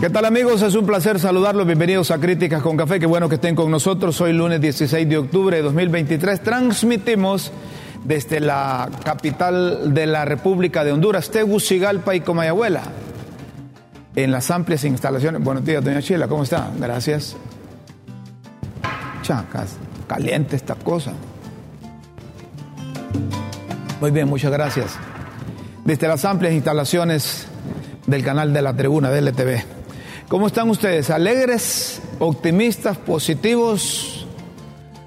¿Qué tal amigos? Es un placer saludarlos. Bienvenidos a Críticas con Café. Qué bueno que estén con nosotros. Hoy lunes 16 de octubre de 2023. Transmitimos desde la capital de la República de Honduras, Tegucigalpa y Comayagüela, en las amplias instalaciones. Buenos días, doña Chila, ¿cómo está? Gracias. Chacas, caliente esta cosa. Muy bien, muchas gracias. Desde las amplias instalaciones del canal de la tribuna de LTV. ¿Cómo están ustedes? ¿Alegres, optimistas, positivos?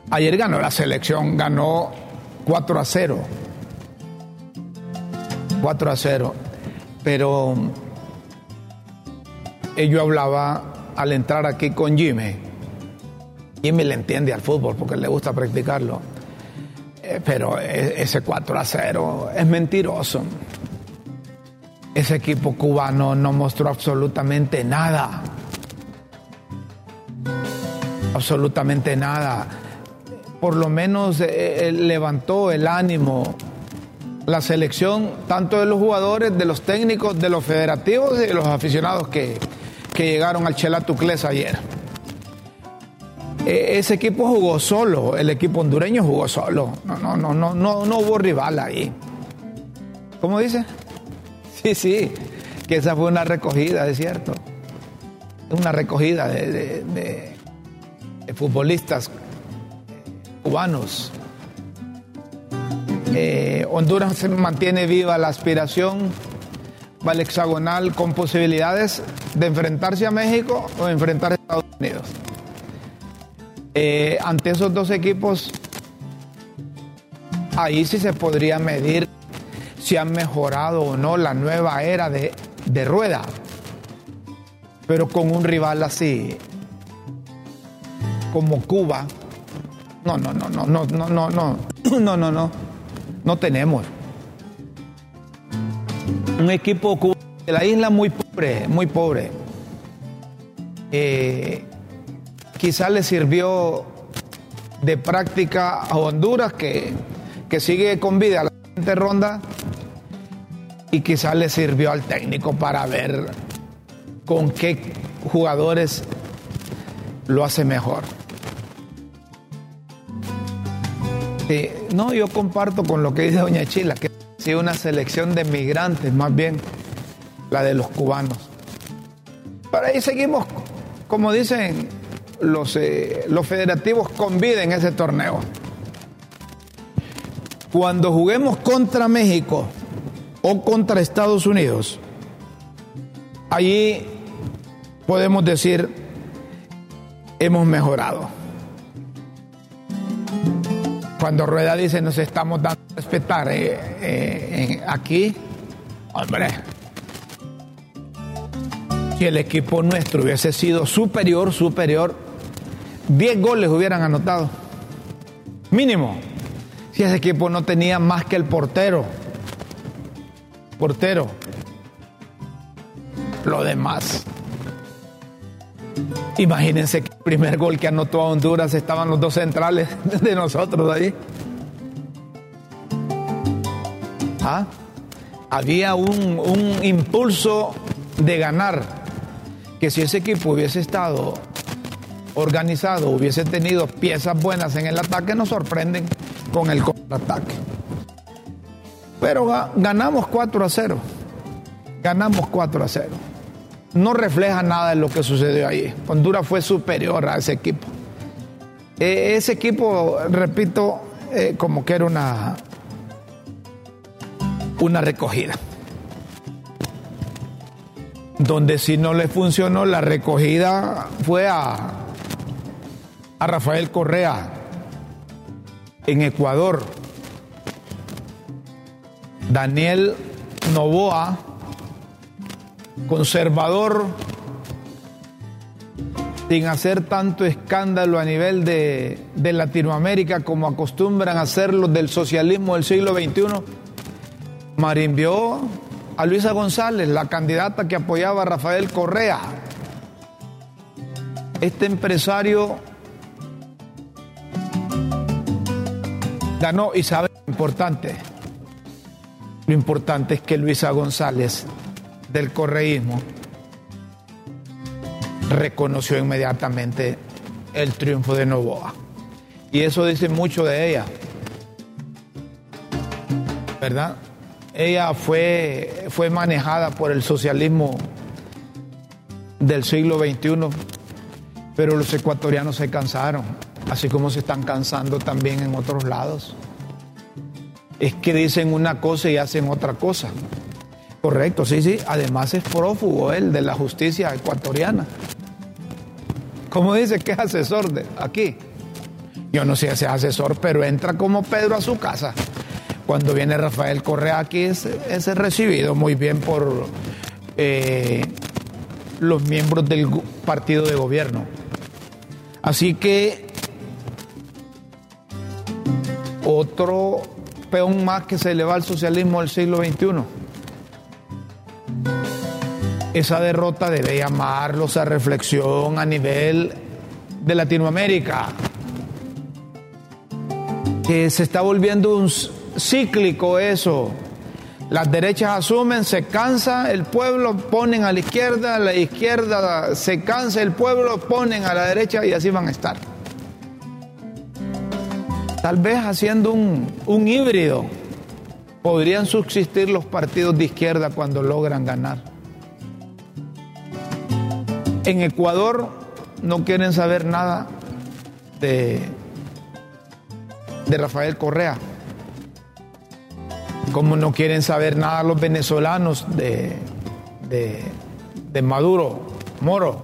Ayer ganó la selección, ganó 4 a 0. 4 a 0. Pero eh, yo hablaba al entrar aquí con Jimmy. Jimmy le entiende al fútbol porque le gusta practicarlo. Eh, pero e, ese 4 a 0 es mentiroso ese equipo cubano no mostró absolutamente nada. Absolutamente nada. Por lo menos eh, eh, levantó el ánimo la selección, tanto de los jugadores, de los técnicos, de los federativos y de los aficionados que, llegaron al Chelatucles ayer. E, ese equipo jugó solo, el equipo hondureño jugó solo. No, no, no, no, no, no hubo rival ahí. ¿Cómo dice? Sí, sí, que esa fue una recogida, es cierto. Una recogida de, futbolistas cubanos. Eh, Honduras se mantiene viva la aspiración al hexagonal con posibilidades de enfrentarse a México o enfrentarse a Estados Unidos. Eh, ante esos dos equipos, ahí sí se podría medir si han mejorado o no la nueva era de, rueda. Pero con un rival así, como Cuba, no, no, no, no, no, no, no, no, no, no, no, no tenemos. Un equipo de la isla muy pobre, muy pobre. Eh, quizás le sirvió de práctica a Honduras que, que sigue con vida la siguiente ronda y quizás le sirvió al técnico para ver con qué jugadores lo hace mejor. no, yo comparto con lo que dice Doña Chila, que ha sido una selección de migrantes, más bien la de los cubanos. Para ahí seguimos, como dicen los, eh, los federativos, con vida en ese torneo. Cuando juguemos contra México, o contra Estados Unidos, allí podemos decir, hemos mejorado. Cuando Rueda dice nos estamos dando a respetar eh, eh, aquí, hombre, si el equipo nuestro hubiese sido superior, superior, 10 goles hubieran anotado. Mínimo. Si ese equipo no tenía más que el portero portero. Lo demás. Imagínense que el primer gol que anotó a Honduras estaban los dos centrales de nosotros ahí. ¿Ah? Había un, un impulso de ganar que si ese equipo hubiese estado organizado, hubiese tenido piezas buenas en el ataque, nos sorprenden con el contraataque. Pero ganamos 4 a 0. Ganamos 4 a 0. No refleja nada de lo que sucedió ahí. Honduras fue superior a ese equipo. E, ese equipo, repito, eh, como que era una, una recogida. Donde si no le funcionó la recogida fue a, a Rafael Correa en Ecuador, Daniel Novoa, conservador, sin hacer tanto escándalo a nivel de, de Latinoamérica como acostumbran a hacerlo del socialismo del siglo XXI, marimbió a Luisa González, la candidata que apoyaba a Rafael Correa. Este empresario ganó y sabe importante. Lo importante es que Luisa González del correísmo reconoció inmediatamente el triunfo de Novoa. Y eso dice mucho de ella. ¿Verdad? Ella fue, fue manejada por el socialismo del siglo XXI, pero los ecuatorianos se cansaron, así como se están cansando también en otros lados. Es que dicen una cosa y hacen otra cosa. Correcto, sí, sí. Además es prófugo él de la justicia ecuatoriana. ¿Cómo dice que es asesor de aquí? Yo no sé si es asesor, pero entra como Pedro a su casa. Cuando viene Rafael Correa aquí es, recibido muy bien por eh, los miembros del partido de gobierno. Así que otro peón más que se le va al socialismo del siglo XXI. Esa derrota debe llamarlos a reflexión a nivel de Latinoamérica, que se está volviendo un cíclico eso. Las derechas asumen, se cansa el pueblo, ponen a la izquierda, la izquierda se cansa el pueblo, ponen a la derecha y así van a estar. Tal vez haciendo un, un híbrido podrían subsistir los partidos de izquierda cuando logran ganar. En Ecuador no quieren saber nada de, de Rafael Correa como no quieren saber nada los venezolanos de, de, Maduro, Moro.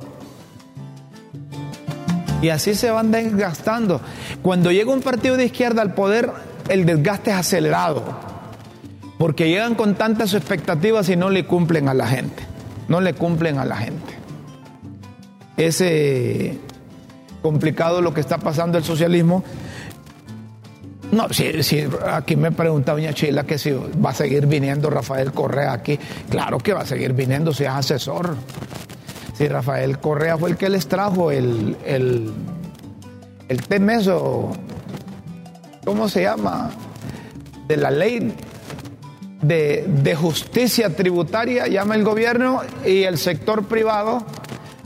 Y así se van desgastando. Cuando llega un partido de izquierda al poder, el desgaste es acelerado. Porque llegan con tantas expectativas y no le cumplen a la gente. No le cumplen a la gente. Es eh, complicado lo que está pasando el socialismo no, si, aquí me pregunta doña Chila que si va a seguir viniendo Rafael Correa aquí. Claro que va a seguir viniendo si es asesor. Si Rafael Correa fue el que les trajo el, el, el temeso, ¿cómo se llama? De la ley de, justicia tributaria, llama el gobierno, y el sector privado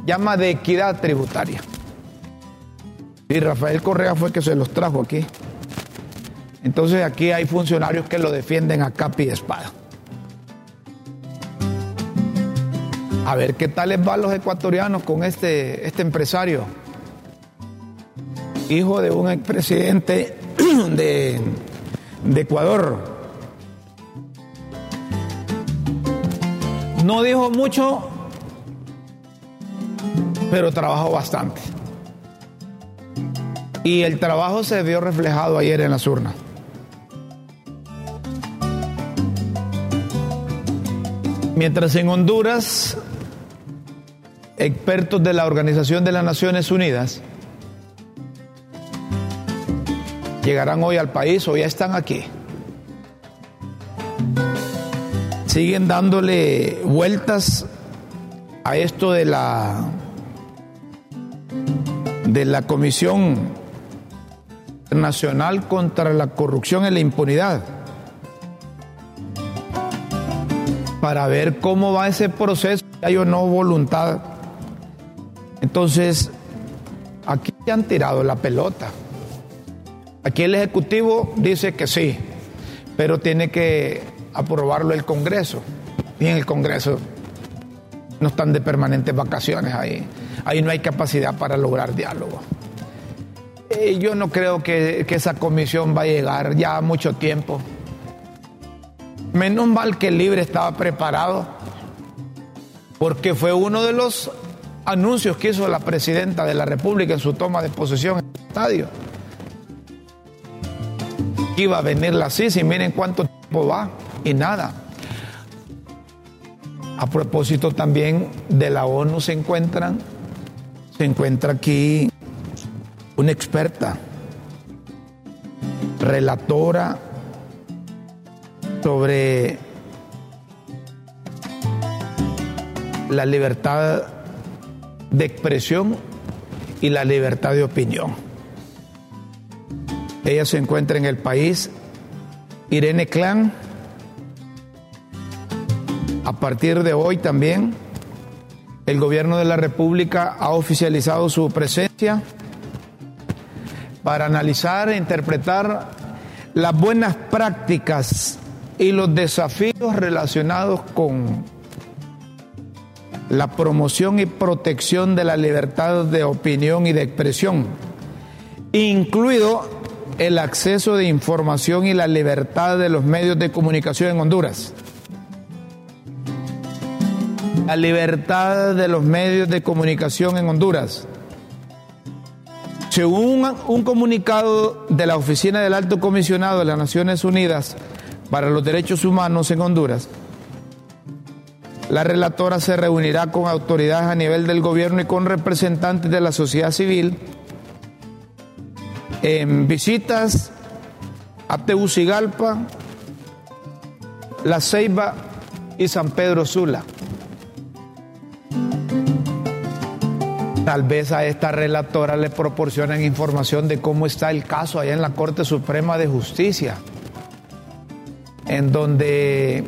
llama de equidad tributaria. Y Rafael Correa fue el que se los trajo aquí. Entonces aquí hay funcionarios que lo defienden a capa y espada. A ver qué tal les va a los ecuatorianos con este, este empresario, hijo de un expresidente de, de Ecuador. No dijo mucho, pero trabajó bastante. Y el trabajo se vio reflejado ayer en las urnas. Mientras en Honduras, expertos de la Organización de las Naciones Unidas llegarán hoy al país o ya están aquí. Siguen dándole vueltas a esto de la de la Comisión Nacional contra la Corrupción y la Impunidad para ver cómo va ese proceso, hay o no voluntad. Entonces, aquí ya han tirado la pelota. Aquí el Ejecutivo dice que sí, pero tiene que aprobarlo el Congreso. Y en el Congreso no están de permanentes vacaciones ahí. Ahí no hay capacidad para lograr diálogo. Eh, yo no creo que, que esa comisión va a llegar ya mucho tiempo. Menos mal que el libre estaba preparado, porque fue uno de los anuncios que hizo la presidenta de la República en su toma de posesión en el estadio. Iba a venir la CIS miren cuánto tiempo va y nada. A propósito también de la ONU se encuentran, se encuentra aquí una experta, relatora sobre la libertad de expresión y la libertad de opinión. Ella se encuentra en el país. Irene Clan, a partir de hoy también, el gobierno de la República ha oficializado su presencia para analizar e interpretar las buenas prácticas y los desafíos relacionados con la promoción y protección de la libertad de opinión y de expresión, incluido el acceso de información y la libertad de los medios de comunicación en Honduras. La libertad de los medios de comunicación en Honduras. Según un comunicado de la Oficina del Alto Comisionado de las Naciones Unidas para los Derechos Humanos en Honduras, la relatora se reunirá con autoridades a nivel del gobierno y con representantes de la sociedad civil en visitas a Tegucigalpa, La Ceiba y San Pedro Sula. Tal vez a esta relatora le proporcionen información de cómo está el caso allá en la Corte Suprema de Justicia, en donde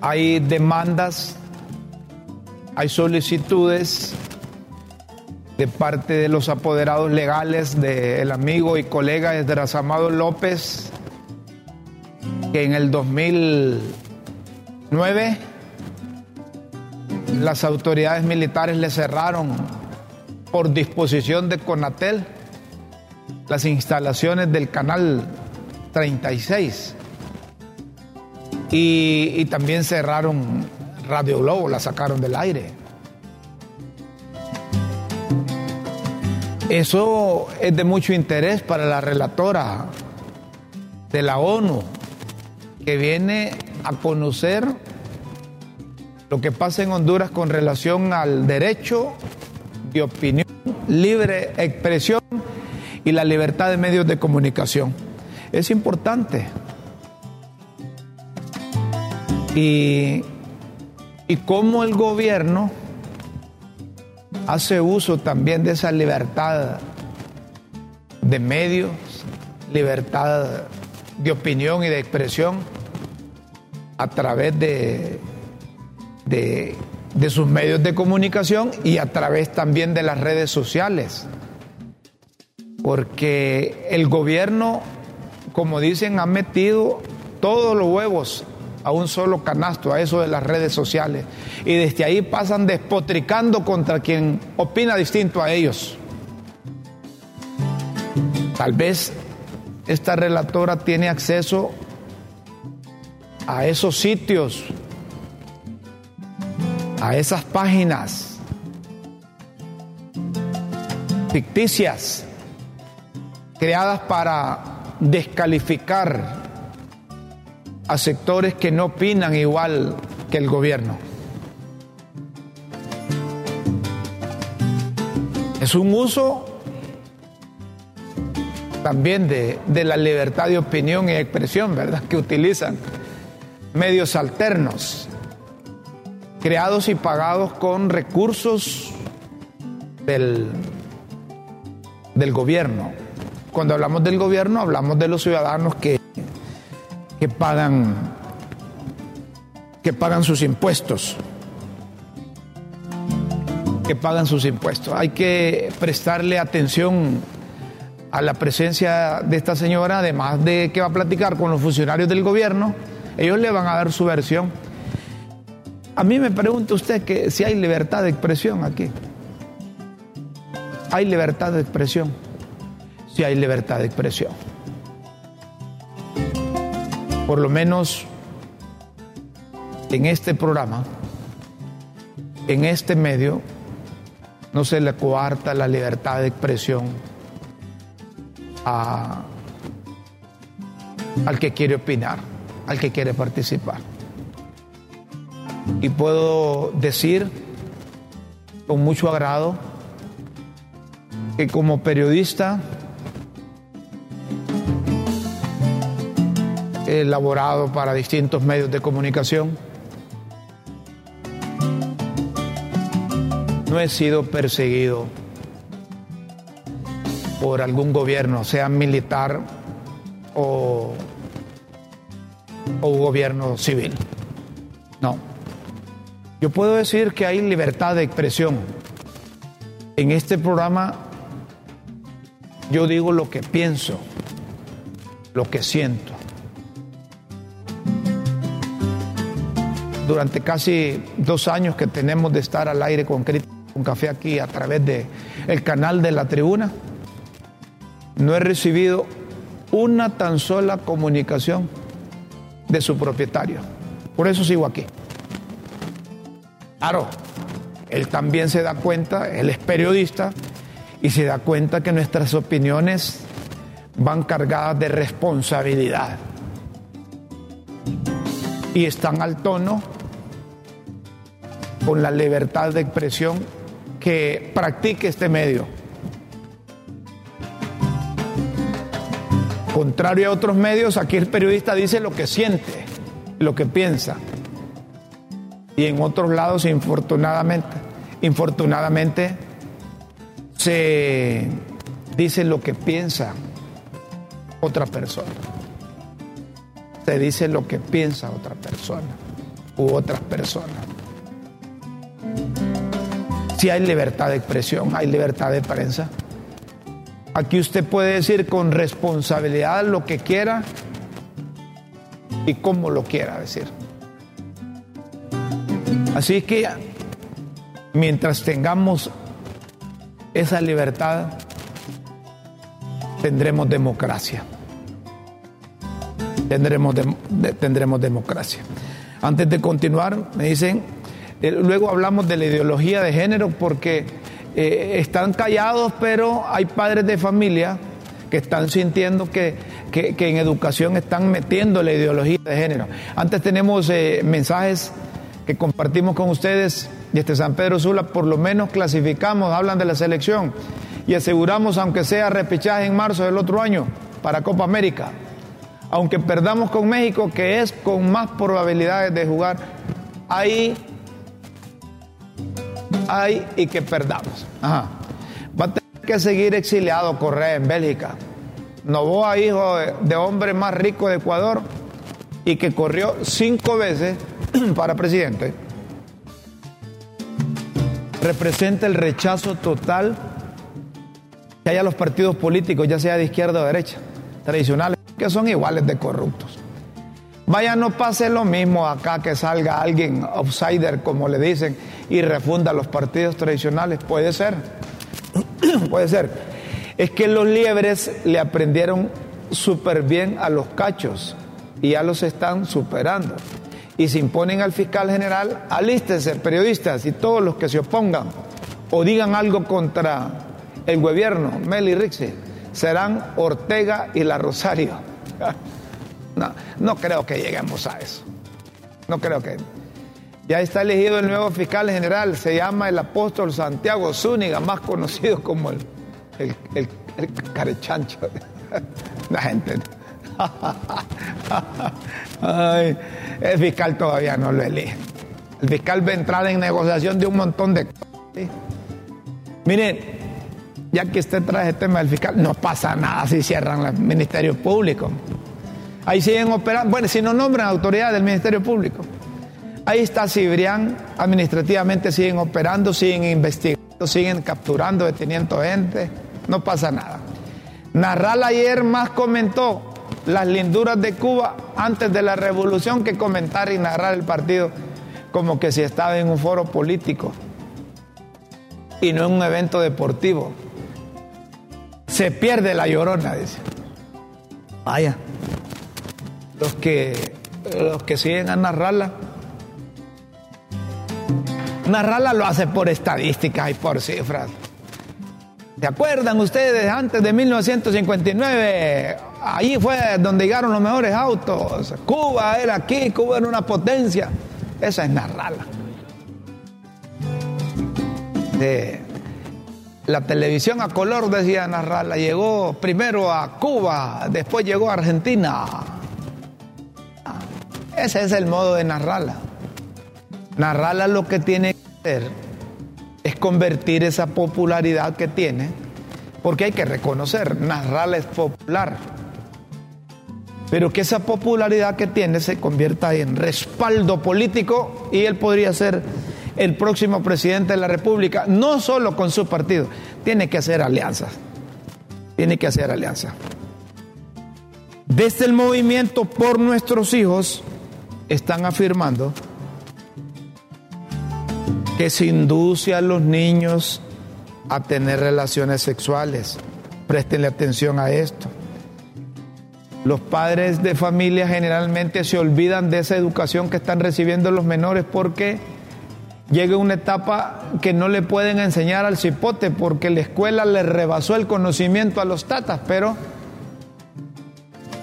hay demandas hay solicitudes de parte de los apoderados legales del amigo y colega Esdras Amado López, que en el 2009 las autoridades militares le cerraron por disposición de Conatel las instalaciones del canal 36 y, y también cerraron Radio Globo la sacaron del aire. Eso es de mucho interés para la relatora de la ONU, que viene a conocer lo que pasa en Honduras con relación al derecho de opinión, libre expresión y la libertad de medios de comunicación. Es importante. Y y cómo el gobierno hace uso también de esa libertad de medios, libertad de opinión y de expresión a través de, de, sus medios de comunicación y a través también de las redes sociales. Porque el gobierno, como dicen, ha metido todos los huevos a un solo canasto, a eso de las redes sociales. Y desde ahí pasan despotricando contra quien opina distinto a ellos. Tal vez esta relatora tiene acceso a esos sitios, a esas páginas ficticias creadas para descalificar a sectores que no opinan igual que el gobierno. Es un uso también de, la libertad de opinión y expresión, ¿verdad? Que utilizan medios alternos, creados y pagados con recursos del, del gobierno. Cuando hablamos del gobierno, hablamos de los ciudadanos que que pagan, que pagan sus impuestos. Que pagan sus impuestos. Hay que prestarle atención a la presencia de esta señora, además de que va a platicar con los funcionarios del gobierno, ellos le van a dar su versión. A mí me pregunta usted que si hay libertad de expresión aquí. Hay libertad de expresión. Si hay libertad de expresión por lo menos en este programa, en este medio, no se le coarta la libertad de expresión al que quiere opinar, al que quiere participar. Y puedo decir con mucho agrado que como periodista elaborado para distintos medios de comunicación, no he sido perseguido por algún gobierno, sea militar o, o gobierno civil. No. Yo puedo decir que hay libertad de expresión. En este programa yo digo lo que pienso, lo que siento. Durante casi dos años que tenemos de estar al aire con un café aquí a través del el canal de la tribuna, no he recibido una tan sola comunicación de su propietario. Por eso sigo aquí. Claro, él también se da cuenta, él es periodista y se da cuenta que nuestras opiniones van cargadas de responsabilidad y están al tono con la libertad de expresión que practique este medio. Contrario a otros medios, aquí el periodista dice lo que siente, lo que piensa. Y en otros lados, infortunadamente, infortunadamente, se dice lo que piensa otra persona. Se dice lo que piensa otra persona u otras personas si hay libertad de expresión, hay libertad de prensa. Aquí usted puede decir con responsabilidad lo que quiera y cómo lo quiera decir. Así que mientras tengamos esa libertad, tendremos democracia. Tendremos, tendremos democracia. Antes de continuar, me dicen luego hablamos de la ideología de género porque eh, están callados, pero hay padres de familia que están sintiendo que, en educación están metiendo la ideología de género. Antes tenemos eh, mensajes que compartimos con ustedes desde San Pedro Sula, por lo menos clasificamos, hablan de la selección y aseguramos, aunque sea repechaje en marzo del otro año para Copa América, aunque perdamos con México, que es con más probabilidades de jugar, ahí hay y que perdamos. Va a tener que seguir exiliado Correa en Bélgica. Novoa, hijo de hombre más rico de Ecuador y que corrió cinco veces para presidente, representa el rechazo total que haya los partidos políticos, ya sea de izquierda o derecha, tradicionales, que son iguales de corruptos. Vaya, no pase lo mismo acá que salga alguien outsider, como le dicen, y refunda los partidos tradicionales. Puede ser, puede ser. Es que los liebres le aprendieron súper bien a los cachos y ya los están superando. Y se imponen al fiscal general, alístense periodistas y todos los que se opongan o digan algo contra el gobierno, Meli Rixi, serán Ortega y la Rosario. No, no creo que lleguemos a eso. No creo que. Ya está elegido el nuevo fiscal general, se llama el apóstol Santiago Zúñiga, más conocido como el, el, el, carechancho. La gente. el fiscal todavía no lo elige. El fiscal va a entrar en negociación de un montón de cosas. Miren, ya que usted trae el tema del fiscal, no pasa nada si cierran el Ministerio Público. Ahí siguen operando, bueno, si no nombran autoridad del Ministerio Público. Ahí está Cibrián, administrativamente siguen operando, siguen investigando, siguen capturando, deteniendo gente, no pasa nada. Narral ayer más comentó las linduras de Cuba antes de la revolución que comentar y narrar el partido como que si estaba en un foro político y no en un evento deportivo. Se pierde la llorona, dice. Vaya los que, los que siguen a narrarla. Narrala lo hace por estadísticas y por cifras. ¿Se acuerdan ustedes antes de 1959? Ahí fue donde llegaron los mejores autos. Cuba era aquí, Cuba era una potencia. Esa es Narrala. De la televisión a color, decía Narrala, llegó primero a Cuba, después llegó a Argentina. Ese es el modo de Narrala. Narrala lo que tiene que hacer es convertir esa popularidad que tiene, porque hay que reconocer, Narrala es popular, pero que esa popularidad que tiene se convierta en respaldo político y él podría ser el próximo presidente de la República, no solo con su partido, tiene que hacer alianzas, tiene que hacer alianzas. Desde el movimiento por nuestros hijos están afirmando que se induce a los niños a tener relaciones sexuales. Prestenle atención a esto. Los padres de familia generalmente se olvidan de esa educación que están recibiendo los menores porque llega una etapa que no le pueden enseñar al cipote porque la escuela le rebasó el conocimiento a los tatas, pero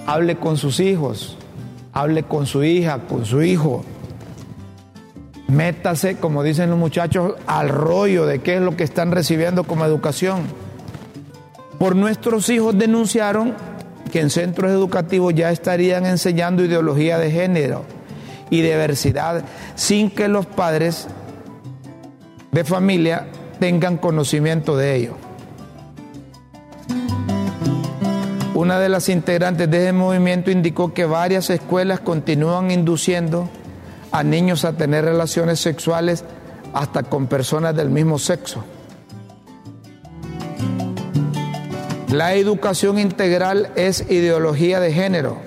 hable con sus hijos, hable con su hija, con su hijo. Métase, como dicen los muchachos, al rollo de qué es lo que están recibiendo como educación. Por nuestros hijos denunciaron que en centros educativos ya estarían enseñando ideología de género y diversidad sin que los padres de familia tengan conocimiento de ello. Una de las integrantes de ese movimiento indicó que varias escuelas continúan induciendo a niños a tener relaciones sexuales hasta con personas del mismo sexo. La educación integral es ideología de género.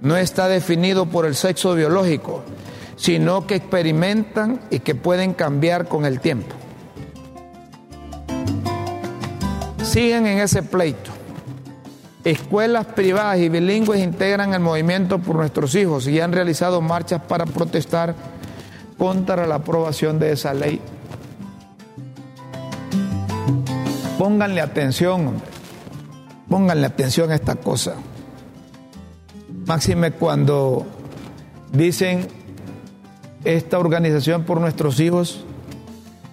No está definido por el sexo biológico, sino que experimentan y que pueden cambiar con el tiempo. Siguen en ese pleito. Escuelas privadas y bilingües integran el movimiento por nuestros hijos y han realizado marchas para protestar contra la aprobación de esa ley. Pónganle atención. Pónganle atención a esta cosa. Máxime cuando dicen esta organización por nuestros hijos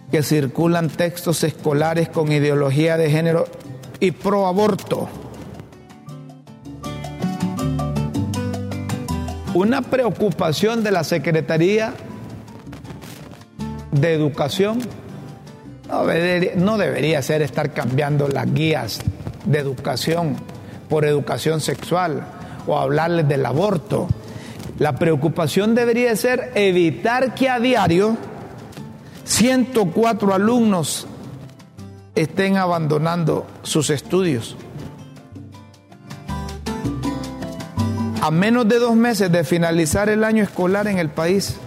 que circulan textos escolares con ideología de género y pro aborto. Una preocupación de la Secretaría de Educación no debería, ser estar cambiando las guías de educación por educación sexual o hablarles del aborto la preocupación debería ser evitar que a diario 104 alumnos estén abandonando sus estudios. A menos de dos meses de finalizar el año escolar en el país,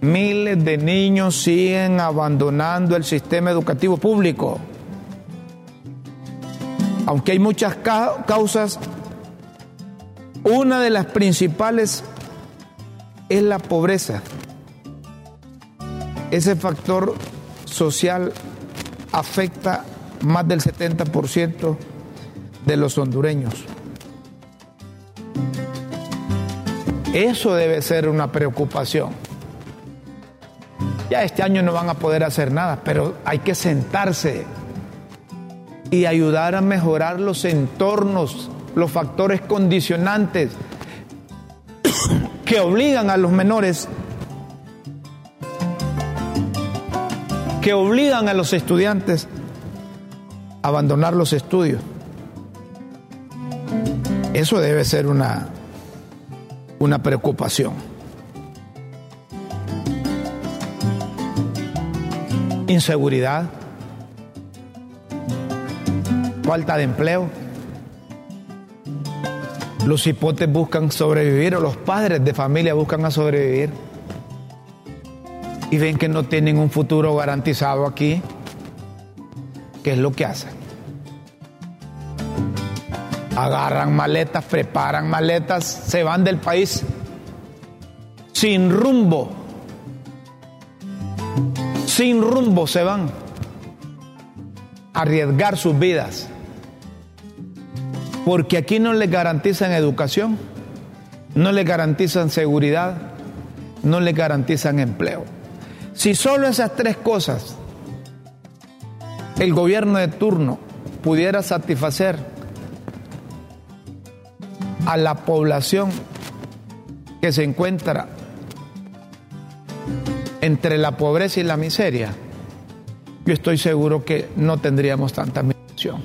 miles de niños siguen abandonando el sistema educativo público. Aunque hay muchas causas una de las principales es la pobreza. Ese factor social afecta más del 70% de los hondureños. Eso debe ser una preocupación. Ya este año no van a poder hacer nada, pero hay que sentarse y ayudar a mejorar los entornos los factores condicionantes que obligan a los menores, que obligan a los estudiantes a abandonar los estudios. Eso debe ser una, una preocupación. Inseguridad, falta de empleo. Los hipotes buscan sobrevivir o los padres de familia buscan a sobrevivir y ven que no tienen un futuro garantizado aquí. ¿Qué es lo que hacen? Agarran maletas, preparan maletas, se van del país sin rumbo. sin rumbo se van a arriesgar sus vidas. Porque aquí no les garantizan educación, no les garantizan seguridad, no les garantizan empleo. Si solo esas tres cosas el gobierno de turno pudiera satisfacer a la población que se encuentra entre la pobreza y la miseria, yo estoy seguro que no tendríamos tanta migración.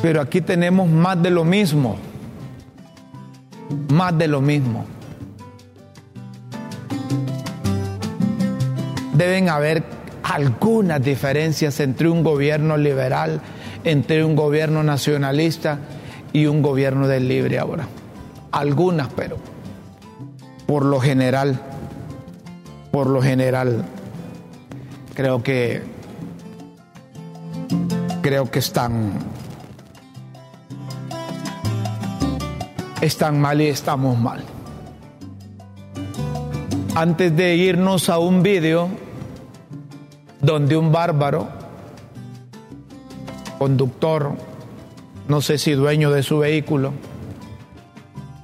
Pero aquí tenemos más de lo mismo, más de lo mismo. Deben haber algunas diferencias entre un gobierno liberal, entre un gobierno nacionalista y un gobierno del libre ahora. Algunas, pero por lo general, por lo general, creo que creo que están están mal y estamos mal. Antes de irnos a un vídeo donde un bárbaro, conductor, no sé si dueño de su vehículo,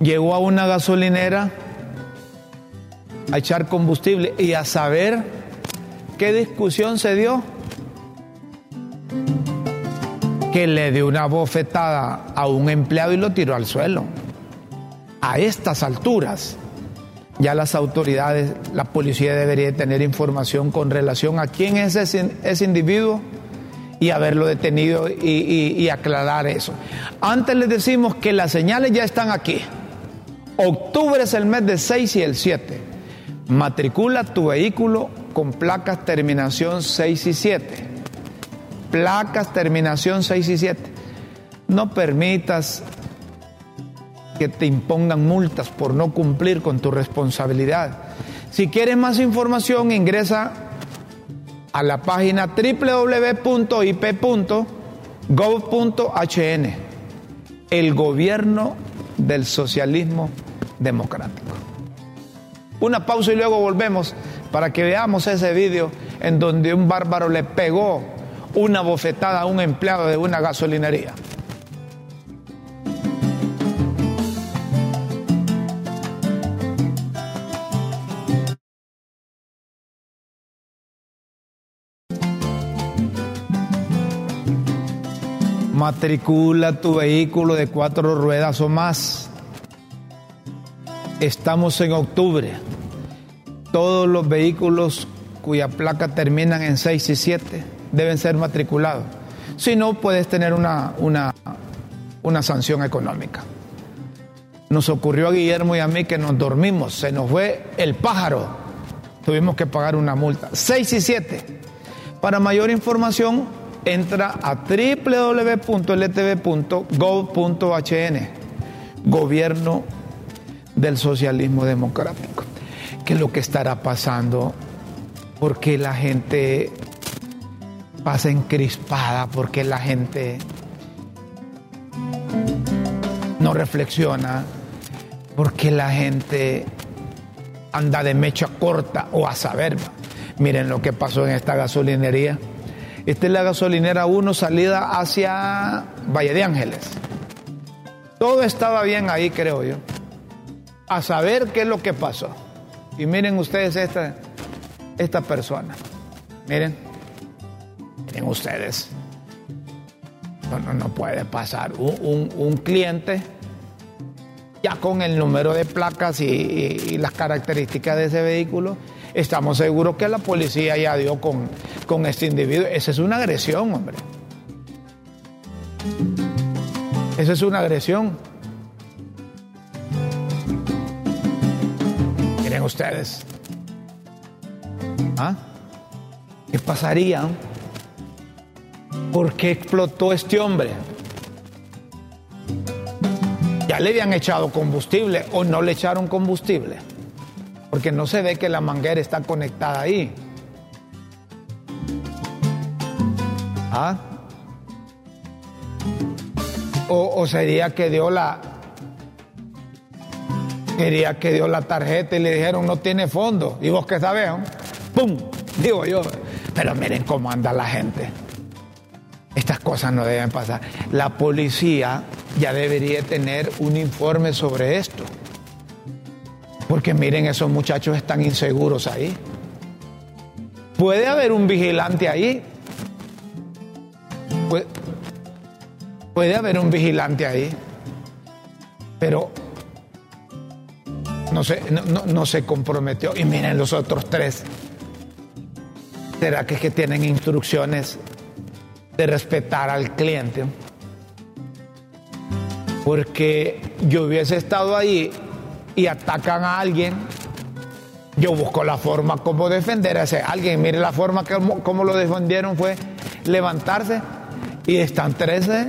llegó a una gasolinera a echar combustible y a saber qué discusión se dio, que le dio una bofetada a un empleado y lo tiró al suelo. A estas alturas, ya las autoridades, la policía debería tener información con relación a quién es ese, individuo y haberlo detenido y, aclarar eso. Antes les decimos que las señales ya están aquí. Octubre es el mes de 6 y el 7. Matricula tu vehículo con placas terminación 6 y 7. Placas terminación 6 y 7. No permitas que te impongan multas por no cumplir con tu responsabilidad. Si quieres más información, ingresa a la página www.ip.gov.hn, el gobierno del socialismo democrático. Una pausa y luego volvemos para que veamos ese vídeo en donde un bárbaro le pegó una bofetada a un empleado de una gasolinería. Matricula tu vehículo de cuatro ruedas o más. Estamos en octubre. Todos los vehículos cuya placa terminan en 6 y 7 deben ser matriculados. Si no, puedes tener una, una, una sanción económica. Nos ocurrió a Guillermo y a mí que nos dormimos, se nos fue el pájaro. Tuvimos que pagar una multa. 6 y 7. Para mayor información, entra a www.ltv.gov.hn, Gobierno del Socialismo Democrático. ¿Qué es lo que estará pasando? Porque la gente pasa encrispada, porque la gente no reflexiona, porque la gente anda de mecha corta o a saber. Miren lo que pasó en esta gasolinería esta es la gasolinera 1, salida hacia Valle de Ángeles. Todo estaba bien ahí, creo yo. A saber qué es lo que pasó. Y miren ustedes esta, esta persona. Miren. Miren ustedes. No, no, puede pasar. Un, cliente ya con el número de placas y las características de ese vehículo estamos seguros que la policía ya dio con, con este individuo. Esa es una agresión, hombre. Esa es una agresión. Miren ustedes. ¿Ah? ¿Qué pasaría? ¿Por qué explotó este hombre? Ya le habían echado combustible o no le echaron combustible porque no se ve que la manguera está conectada ahí. ¿Ah? O, sería que dio la quería que dio la tarjeta y le dijeron no tiene fondo y vos qué sabés ¡Pum! Digo yo. Pero miren cómo anda la gente. Estas cosas no deben pasar. La policía ya debería tener un informe sobre esto. Porque miren, esos muchachos están inseguros ahí. Puede haber un vigilante ahí. Puede, haber un vigilante ahí. Pero no se, no, se comprometió. Y miren los otros tres. ¿Será que, que tienen instrucciones de respetar al cliente? Porque yo hubiese estado ahí y atacan a alguien, yo busco la forma como defender a ese alguien. Mire la forma como lo defendieron fue levantarse y están 13,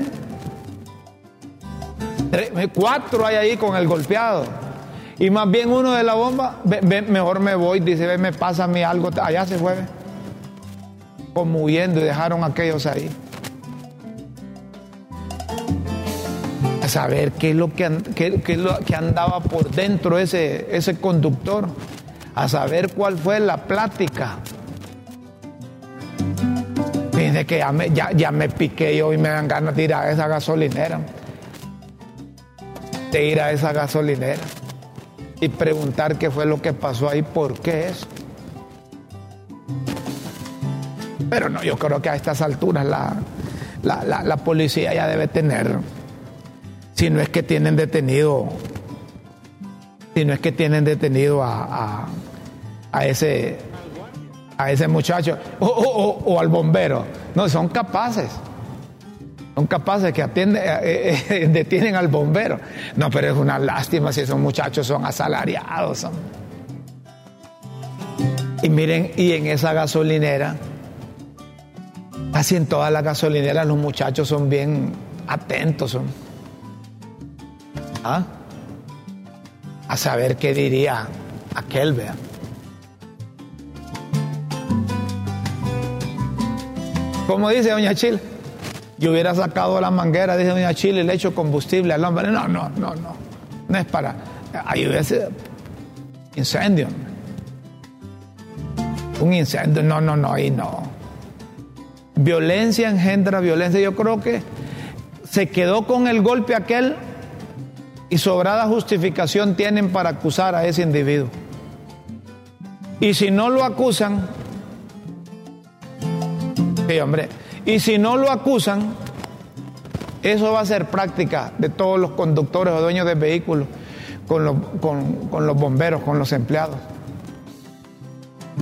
cuatro hay ahí con el golpeado. Y más bien uno de la bomba, mejor me voy, dice, ve, me pasa a mí algo, allá se fue. Como huyendo y dejaron a aquellos ahí. A saber qué es lo que, qué, lo que andaba por dentro ese, ese conductor. A saber cuál fue la plática. Fíjense que ya me, ya, me piqué yo y me dan ganas de ir a esa gasolinera. De ir a esa gasolinera y preguntar qué fue lo que pasó ahí, por qué es. Pero no, yo creo que a estas alturas la, la, policía ya debe tener, si no es que tienen detenido, si no es que tienen detenido a, a, ese, a ese muchacho o al bombero, no, son capaces son capaces que atienden, eh, eh, eh, detienen al bombero. No, pero es una lástima si esos muchachos son asalariados. Y miren, y en esa gasolinera, casi en todas las gasolineras los muchachos son bien atentos. Son. ¿Ah? A saber qué diría aquel, vea. Como dice Doña Chile yo hubiera sacado la manguera, dice doña Chile, le echo combustible al hombre. No, no, no, no. No es para. Ahí hubiese incendio. Un incendio, no, no, no, ahí no. Violencia engendra violencia. Yo creo que se quedó con el golpe aquel y sobrada justificación tienen para acusar a ese individuo. Y si no lo acusan, sí, hombre, y si no lo acusan, eso va a ser práctica de todos los conductores o dueños de vehículos con los, con, los bomberos, con los empleados.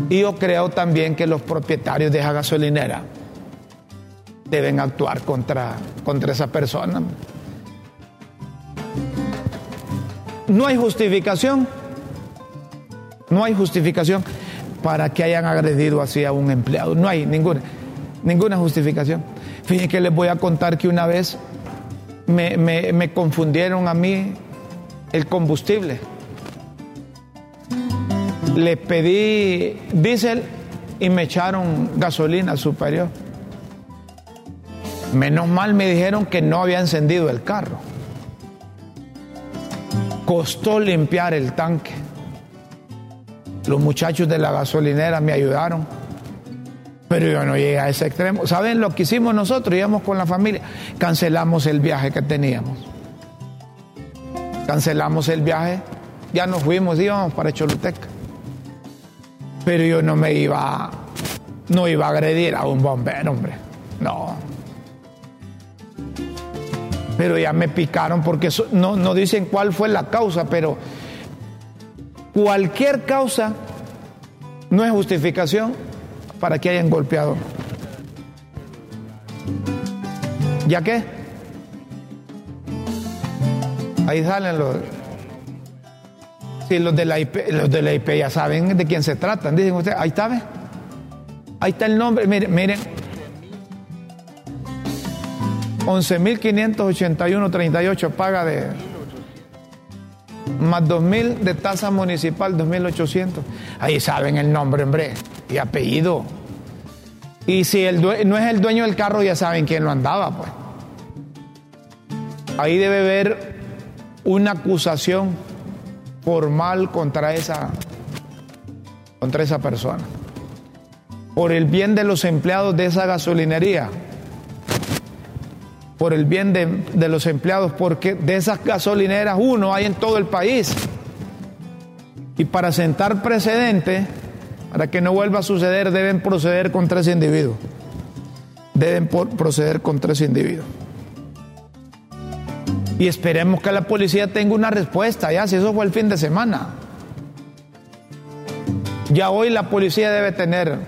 Y yo creo también que los propietarios de esa gasolinera deben actuar contra, contra esa persona. No hay justificación, no hay justificación para que hayan agredido así a un empleado, no hay ninguna. Ninguna justificación. Fíjense que les voy a contar que una vez me, confundieron a mí el combustible. Le pedí diésel y me echaron gasolina superior. Menos mal me dijeron que no había encendido el carro. Costó limpiar el tanque. Los muchachos de la gasolinera me ayudaron pero yo no llegué a ese extremo. ¿Saben lo que hicimos nosotros? Íbamos con la familia. Cancelamos el viaje que teníamos. Cancelamos el viaje. Ya nos fuimos, íbamos para Choluteca. Pero yo no me iba, no iba a agredir a un bombero, hombre. No. Pero ya me picaron porque no, no dicen cuál fue la causa, pero cualquier causa no es justificación para que hayan golpeado. ¿Ya qué? Ahí salen los. Sí, los de la IP, los de la IP ya saben de quién se tratan. Dicen ustedes, ahí está, ¿ve? Ahí está el nombre. Miren, miren. 11.581.38 paga de. Más 2.000 de tasa municipal, 2.800. Ahí saben el nombre, hombre y apellido. Y si el no es el dueño del carro, ya saben quién lo andaba, pues. Ahí debe haber una acusación formal contra esa, contra esa persona. por el bien de los empleados de esa gasolinería, por el bien de, los empleados, porque de esas gasolineras uno hay en todo el país. Y para sentar precedente, para que no vuelva a suceder, deben proceder contra ese individuo. Deben proceder contra ese individuo. Y esperemos que la policía tenga una respuesta, ya si eso fue el fin de semana. Ya hoy la policía debe tener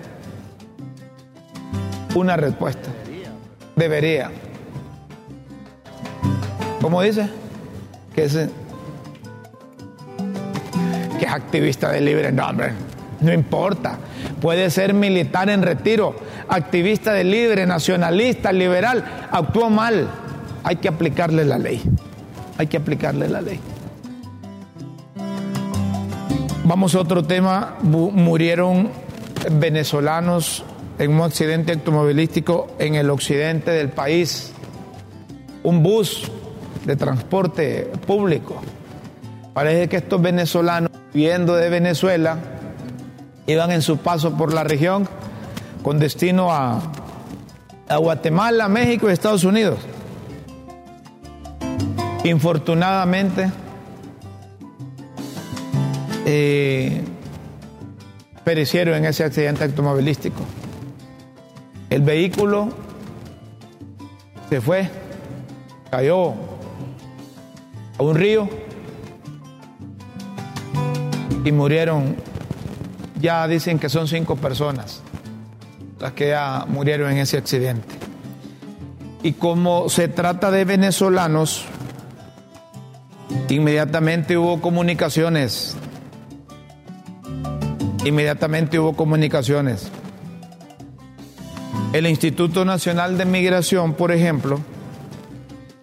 una respuesta. Debería. ¿Cómo dice? Que es, activista de libre nombre. No importa. Puede ser militar en retiro, activista de libre, nacionalista, liberal. Actuó mal. Hay que aplicarle la ley. Hay que aplicarle la ley. Vamos a otro tema. Murieron venezolanos en un accidente automovilístico en el occidente del país. Un bus de transporte público. Parece que estos venezolanos, viendo de Venezuela, iban en su paso por la región con destino a, a Guatemala, México y Estados Unidos. Infortunadamente, eh, perecieron en ese accidente automovilístico. El vehículo se fue, cayó a un río y murieron, ya dicen que son cinco personas las que ya murieron en ese accidente. Y como se trata de venezolanos, inmediatamente hubo comunicaciones, inmediatamente hubo comunicaciones el Instituto Nacional de Migración, por ejemplo,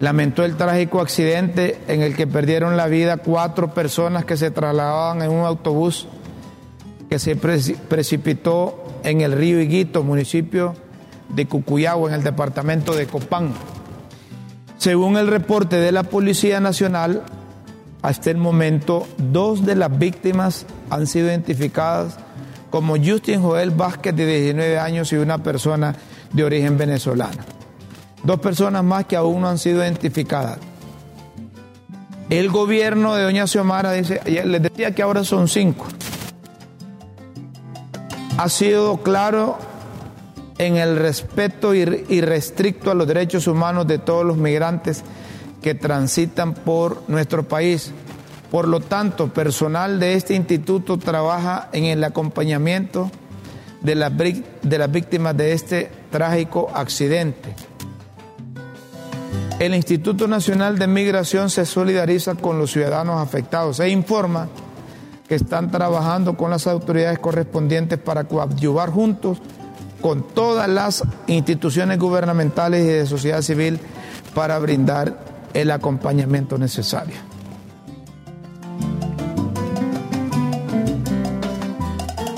lamentó el trágico accidente en el que perdieron la vida cuatro personas que se trasladaban en un autobús que se precipitó en el río Higuito, municipio de Cucuyagua, en el departamento de Copán. Según el reporte de la Policía Nacional, hasta el momento dos de las víctimas han sido identificadas como Justin Joel Vázquez de 19 años y una persona de origen venezolano. Dos personas más que aún no han sido identificadas. El gobierno de Doña Xiomara dice, les decía que ahora son cinco. Ha sido claro en el respeto irrestricto a los derechos humanos de todos los migrantes que transitan por nuestro país por lo tanto, personal de este instituto trabaja en el acompañamiento de, de las víctimas de este trágico accidente. El Instituto Nacional de Migración se solidariza con los ciudadanos afectados e informa que están trabajando con las autoridades correspondientes para coadyuvar juntos con todas las instituciones gubernamentales y de sociedad civil para brindar el acompañamiento necesario.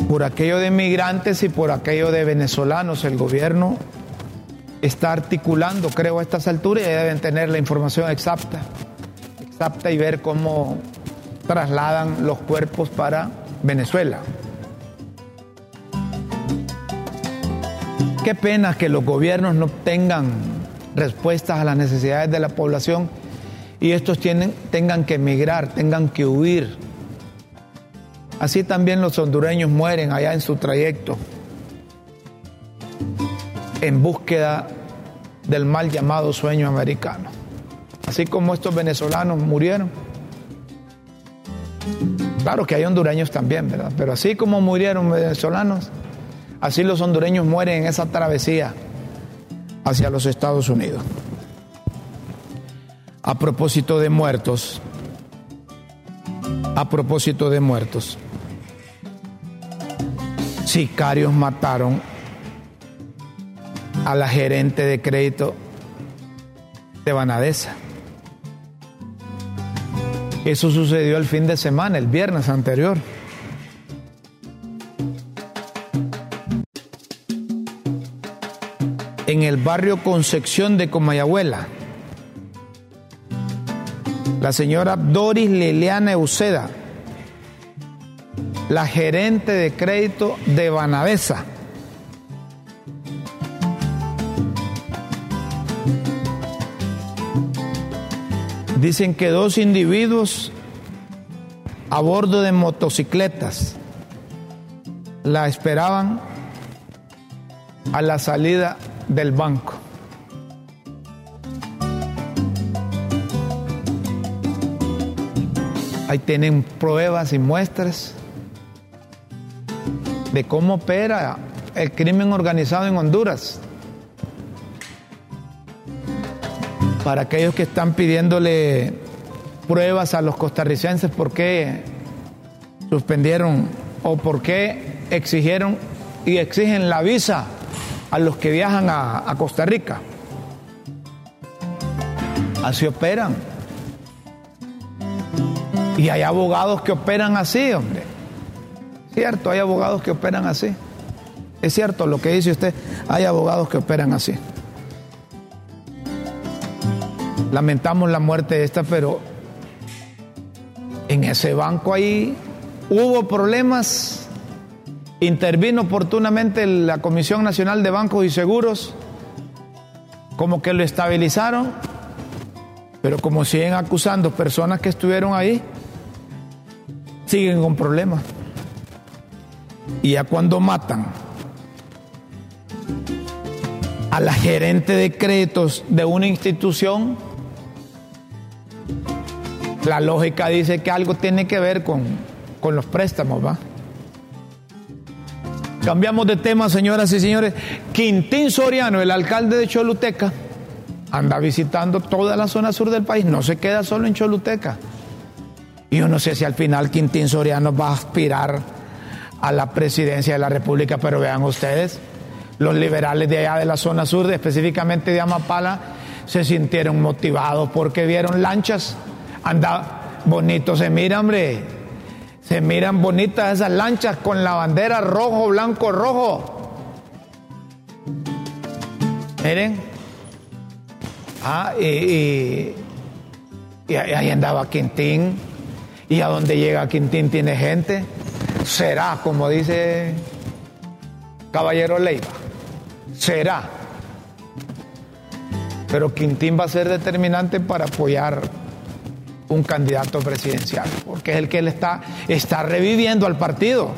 por aquello de migrantes y por aquello de venezolanos. El gobierno está articulando, creo, a estas alturas y deben tener la información exacta, exacta y ver cómo trasladan los cuerpos para Venezuela. Qué pena que los gobiernos no tengan respuestas a las necesidades de la población y estos tengan que emigrar, tengan que huir Así también los hondureños mueren allá en su trayecto en búsqueda del mal llamado sueño americano. Así como estos venezolanos murieron. Claro que hay hondureños también, ¿verdad? Pero así como murieron venezolanos, así los hondureños mueren en esa travesía hacia los Estados Unidos. A propósito de muertos, a propósito de muertos, sicarios mataron a la gerente de crédito de Banadesa. Eso sucedió el fin de semana, el viernes anterior. En el barrio Concepción de Comayagüela. La señora Doris Liliana Euseda la gerente de crédito de Banavesa, Dicen que dos individuos a bordo de motocicletas la esperaban a la salida del banco. Ahí tienen pruebas y muestras de cómo opera el crimen organizado en Honduras. Para aquellos que están pidiéndole pruebas a los costarricenses por qué suspendieron o por qué exigieron y exigen la visa a los que viajan a, Costa Rica. Así operan. Y hay abogados que operan así, hombre. Cierto, hay abogados que operan así. Es cierto lo que dice usted, hay abogados que operan así. Lamentamos la muerte de esta, pero en ese banco ahí hubo problemas. Intervino oportunamente la Comisión Nacional de Bancos y Seguros, como que lo estabilizaron, pero como siguen acusando personas que estuvieron ahí, siguen con problemas. Y ya cuando matan a la gerente de créditos de una institución, la lógica dice que algo tiene que ver con, con los préstamos, ¿va? Cambiamos de tema, señoras y señores. Quintín Soriano, el alcalde de Choluteca, anda visitando toda la zona sur del país, no se queda solo en Choluteca. Y yo no sé si al final Quintín Soriano va a aspirar a la presidencia de la República, pero vean ustedes, los liberales de allá de la zona sur, específicamente de Amapala, se sintieron motivados porque vieron lanchas anda bonito, se mira, hombre. Se miran bonitas esas lanchas con la bandera rojo, blanco, rojo. Miren. Ah, y, y, ahí andaba Quintín. Y a donde llega Quintín tiene gente. Será, como dice Caballero Leiva. Será. Pero Quintín va a ser determinante para apoyar un candidato presidencial, porque es el que le está, está reviviendo al partido.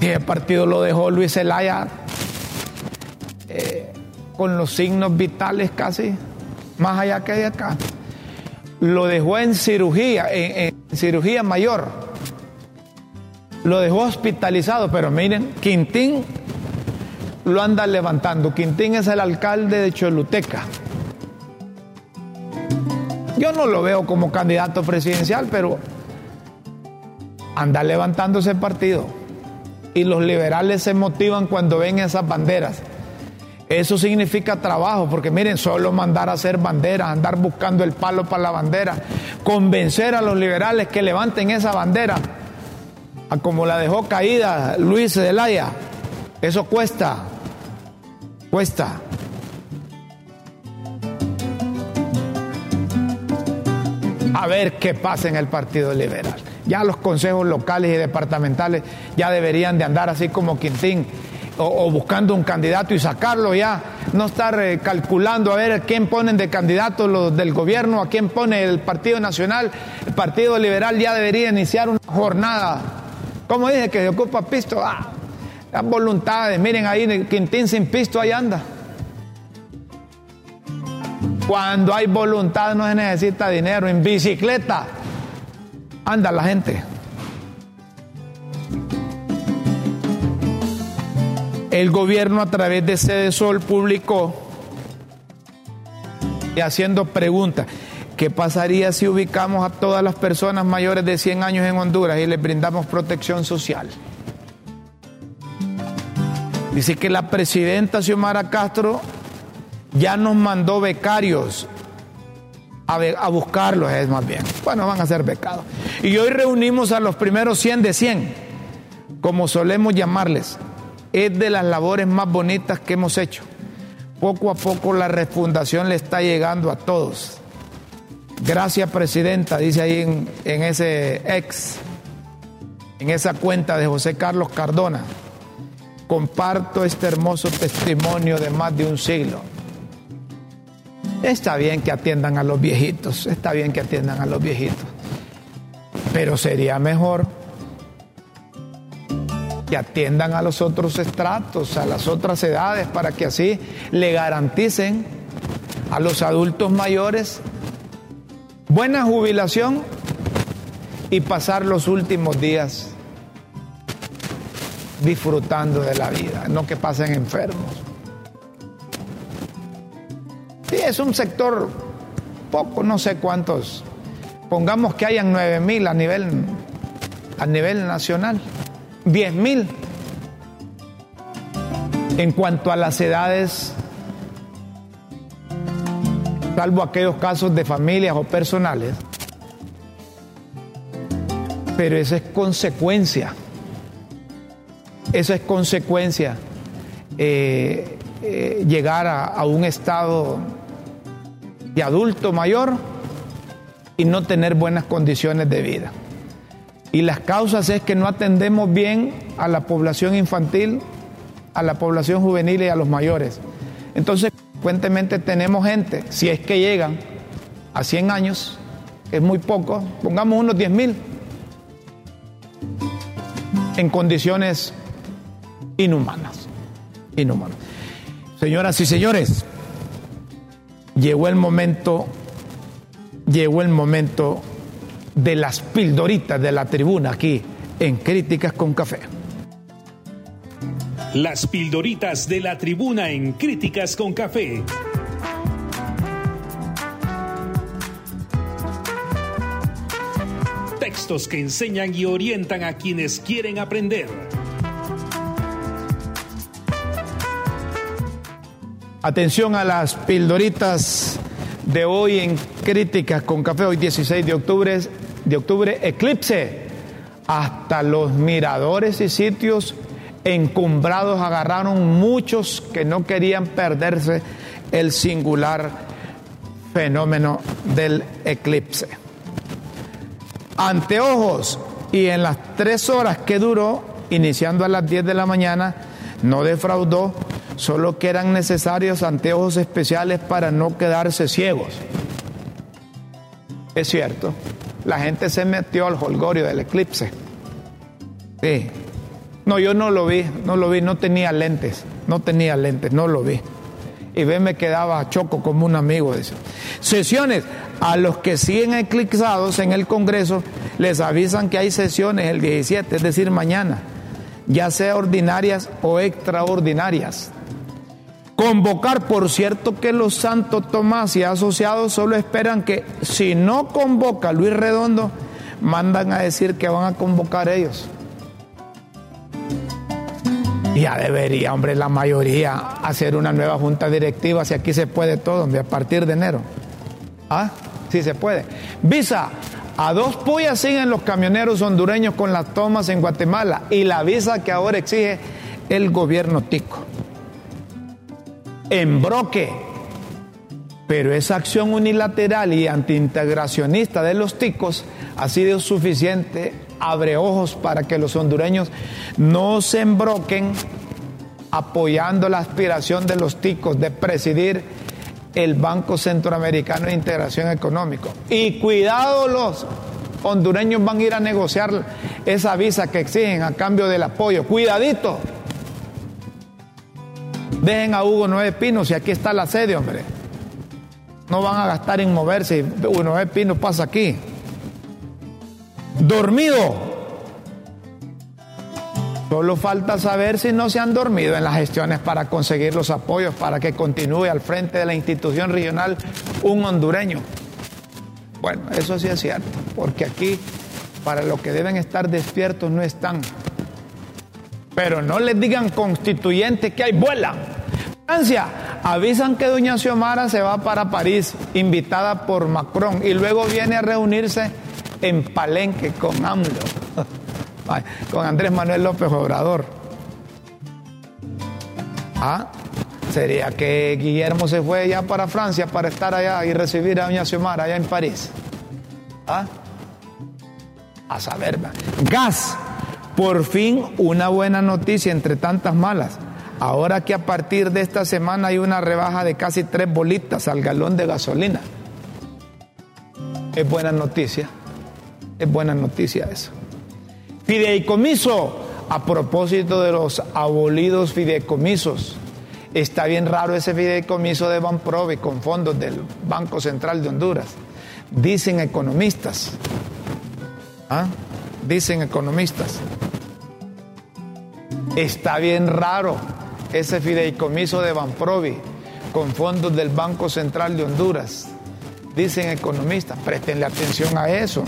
Y el partido lo dejó Luis Zelaya eh, con los signos vitales casi más allá que de acá. Lo dejó en cirugía, en, en cirugía mayor. Lo dejó hospitalizado, pero miren, Quintín lo anda levantando. Quintín es el alcalde de Choluteca. Yo no lo veo como candidato presidencial, pero anda levantando ese partido. Y los liberales se motivan cuando ven esas banderas. Eso significa trabajo, porque miren, solo mandar a hacer banderas, andar buscando el palo para la bandera, convencer a los liberales que levanten esa bandera, a como la dejó caída Luis Zelaya, eso cuesta, cuesta. A ver qué pasa en el Partido Liberal. Ya los consejos locales y departamentales ya deberían de andar así como Quintín o, buscando un candidato y sacarlo ya, no estar eh, calculando a ver quién ponen de candidato los del gobierno, a quién pone el Partido Nacional. El Partido Liberal ya debería iniciar una jornada. ¿Cómo dije que se ocupa pisto? Ah, las voluntades, miren ahí, Quintín sin pisto ahí anda. Cuando hay voluntad no se necesita dinero. En bicicleta anda la gente. El gobierno a través de Sede Sol publicó y haciendo preguntas. ¿Qué pasaría si ubicamos a todas las personas mayores de 100 años en Honduras y les brindamos protección social? Dice que la presidenta Xiomara Castro ya nos mandó becarios a, buscarlos, es más bien. Bueno, van a ser becados. Y hoy reunimos a los primeros 100 de 100, como solemos llamarles. Es de las labores más bonitas que hemos hecho. Poco a poco la refundación le está llegando a todos. Gracias, Presidenta, dice ahí en, en ese ex, en esa cuenta de José Carlos Cardona. comparto este hermoso testimonio de más de un siglo. Está bien que atiendan a los viejitos, está bien que atiendan a los viejitos, pero sería mejor que atiendan a los otros estratos, a las otras edades, para que así le garanticen a los adultos mayores buena jubilación y pasar los últimos días disfrutando de la vida, no que pasen enfermos. Es un sector poco, no sé cuántos. Pongamos que hayan 9 mil a nivel, a nivel nacional, 10 mil. En cuanto a las edades, salvo aquellos casos de familias o personales, pero esa es consecuencia eso es consecuencia eh, eh, llegar a, un estado de adulto mayor y no tener buenas condiciones de vida. Y las causas es que no atendemos bien a la población infantil, a la población juvenil y a los mayores. Entonces, frecuentemente tenemos gente, si es que llegan a 100 años, es muy poco, pongamos unos 10 mil, en condiciones inhumanas. Inhumanas. Señoras y señores, llegó el momento, llegó el momento de las pildoritas de la tribuna aquí en Críticas con Café. Las pildoritas de la tribuna en Críticas con Café. Textos que enseñan y orientan a quienes quieren aprender Atención a las pildoritas de hoy en Críticas con Café, hoy 16 de octubre, de octubre, eclipse. Hasta los miradores y sitios encumbrados agarraron muchos que no querían perderse el singular fenómeno del eclipse. Anteojos y en las tres horas que duró, iniciando a las 10 de la mañana, no defraudó solo que eran necesarios anteojos especiales para no quedarse ciegos. Es cierto, la gente se metió al holgorio del eclipse. Sí. No, yo no lo vi, no lo vi, no tenía lentes, no tenía lentes, no lo vi. Y ve, me quedaba choco como un amigo. Dice. Sesiones, a los que siguen eclipsados en el Congreso, les avisan que hay sesiones el 17, es decir, mañana, ya sea ordinarias o extraordinarias. Convocar, por cierto que los Santos Tomás y asociados solo esperan que si no convoca Luis Redondo, mandan a decir que van a convocar ellos. Ya debería, hombre, la mayoría hacer una nueva junta directiva, si aquí se puede todo, hombre, a partir de enero. ¿Ah? Sí se puede. Visa, a dos puyas siguen los camioneros hondureños con las tomas en Guatemala y la visa que ahora exige el gobierno tico en broque. Pero esa acción unilateral y antiintegracionista de los ticos ha sido suficiente, abre ojos para que los hondureños no se embroquen apoyando la aspiración de los ticos de presidir el Banco Centroamericano de Integración Económica. Y cuidado los hondureños van a ir a negociar esa visa que exigen a cambio del apoyo. Cuidadito. Dejen a Hugo Noé Pino si aquí está la sede, hombre. No van a gastar en moverse. Hugo Noé Pino pasa aquí. Dormido. Solo falta saber si no se han dormido en las gestiones para conseguir los apoyos para que continúe al frente de la institución regional un hondureño. Bueno, eso sí es cierto, porque aquí para los que deben estar despiertos no están. Pero no les digan constituyentes que hay vuelan. Francia, avisan que doña Xiomara se va para París, invitada por Macron, y luego viene a reunirse en Palenque con AMLO, con Andrés Manuel López Obrador. Ah, sería que Guillermo se fue ya para Francia para estar allá y recibir a doña Xiomara allá en París. ¿Ah? A saber, gas por fin una buena noticia entre tantas malas. Ahora que a partir de esta semana hay una rebaja de casi tres bolitas al galón de gasolina. Es buena noticia. Es buena noticia eso. Fideicomiso. A propósito de los abolidos fideicomisos. Está bien raro ese fideicomiso de Banprovi con fondos del Banco Central de Honduras. Dicen economistas. ¿Ah? Dicen economistas. Está bien raro ese fideicomiso de Banprovi con fondos del Banco Central de Honduras. Dicen economistas, prestenle atención a eso.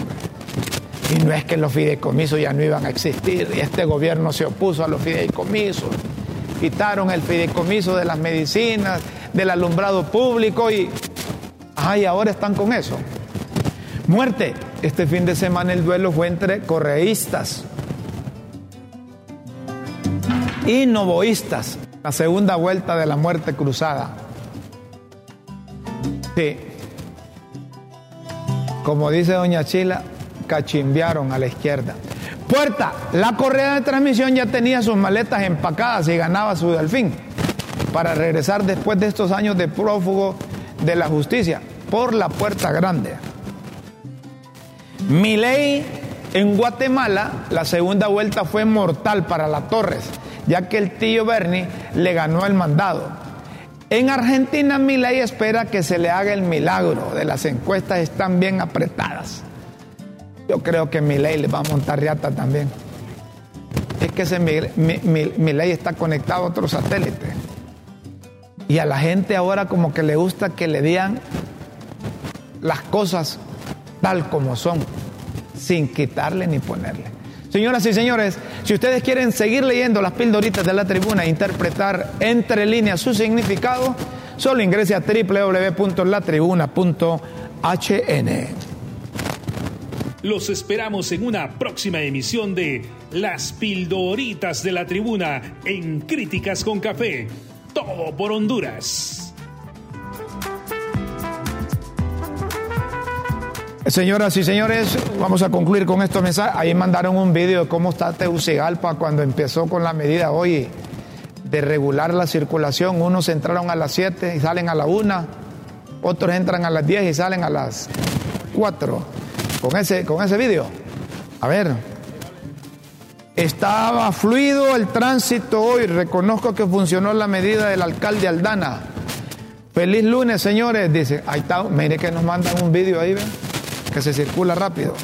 Y no es que los fideicomisos ya no iban a existir, y este gobierno se opuso a los fideicomisos. Quitaron el fideicomiso de las medicinas, del alumbrado público y, ay, ahora están con eso. Muerte. Este fin de semana el duelo fue entre correístas y novoístas. La segunda vuelta de la muerte cruzada. Sí. Como dice doña Chila, cachimbiaron a la izquierda. Puerta, la correa de transmisión ya tenía sus maletas empacadas y ganaba su delfín para regresar después de estos años de prófugo de la justicia por la puerta grande. Mi ley en Guatemala, la segunda vuelta fue mortal para la Torres, ya que el tío Bernie le ganó el mandado. En Argentina, mi ley espera que se le haga el milagro de las encuestas están bien apretadas. Yo creo que mi ley le va a montar riata también. Es que ese mi, ley está conectado a otro satélite. Y a la gente ahora como que le gusta que le digan las cosas tal como son, sin quitarle ni ponerle. Señoras y señores, si ustedes quieren seguir leyendo las pildoritas de la tribuna e interpretar entre líneas su significado, solo ingrese a www.latribuna.hn. Los esperamos en una próxima emisión de Las pildoritas de la tribuna en Críticas con Café. Todo por Honduras. Señoras y señores, vamos a concluir con estos mensajes. Ahí mandaron un vídeo de cómo está Tegucigalpa cuando empezó con la medida hoy de regular la circulación. Unos entraron a las 7 y salen a la 1, otros entran a las 10 y salen a las 4. Con ese, con ese vídeo. A ver. Estaba fluido el tránsito hoy. Reconozco que funcionó la medida del alcalde Aldana. Feliz lunes, señores. Dice, ahí está, mire que nos mandan un vídeo ahí, ¿ven? Que se circula rápido.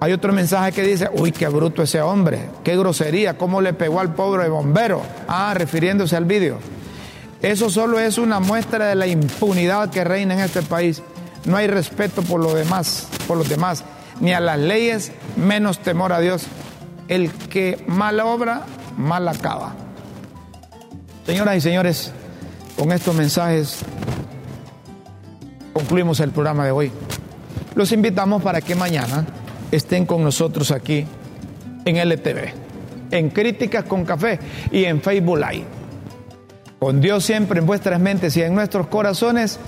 Hay otro mensaje que dice, uy, qué bruto ese hombre, qué grosería, cómo le pegó al pobre bombero. Ah, refiriéndose al vídeo. Eso solo es una muestra de la impunidad que reina en este país. No hay respeto por lo demás, por los demás, ni a las leyes, menos temor a Dios. El que mal obra, mal acaba. Señoras y señores, con estos mensajes concluimos el programa de hoy. Los invitamos para que mañana estén con nosotros aquí en LTV, en Críticas con Café y en Facebook Live. Con Dios siempre en vuestras mentes y en nuestros corazones.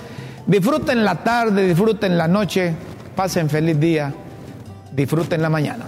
Disfruten la tarde, disfruten la noche, pasen feliz día, disfruten la mañana.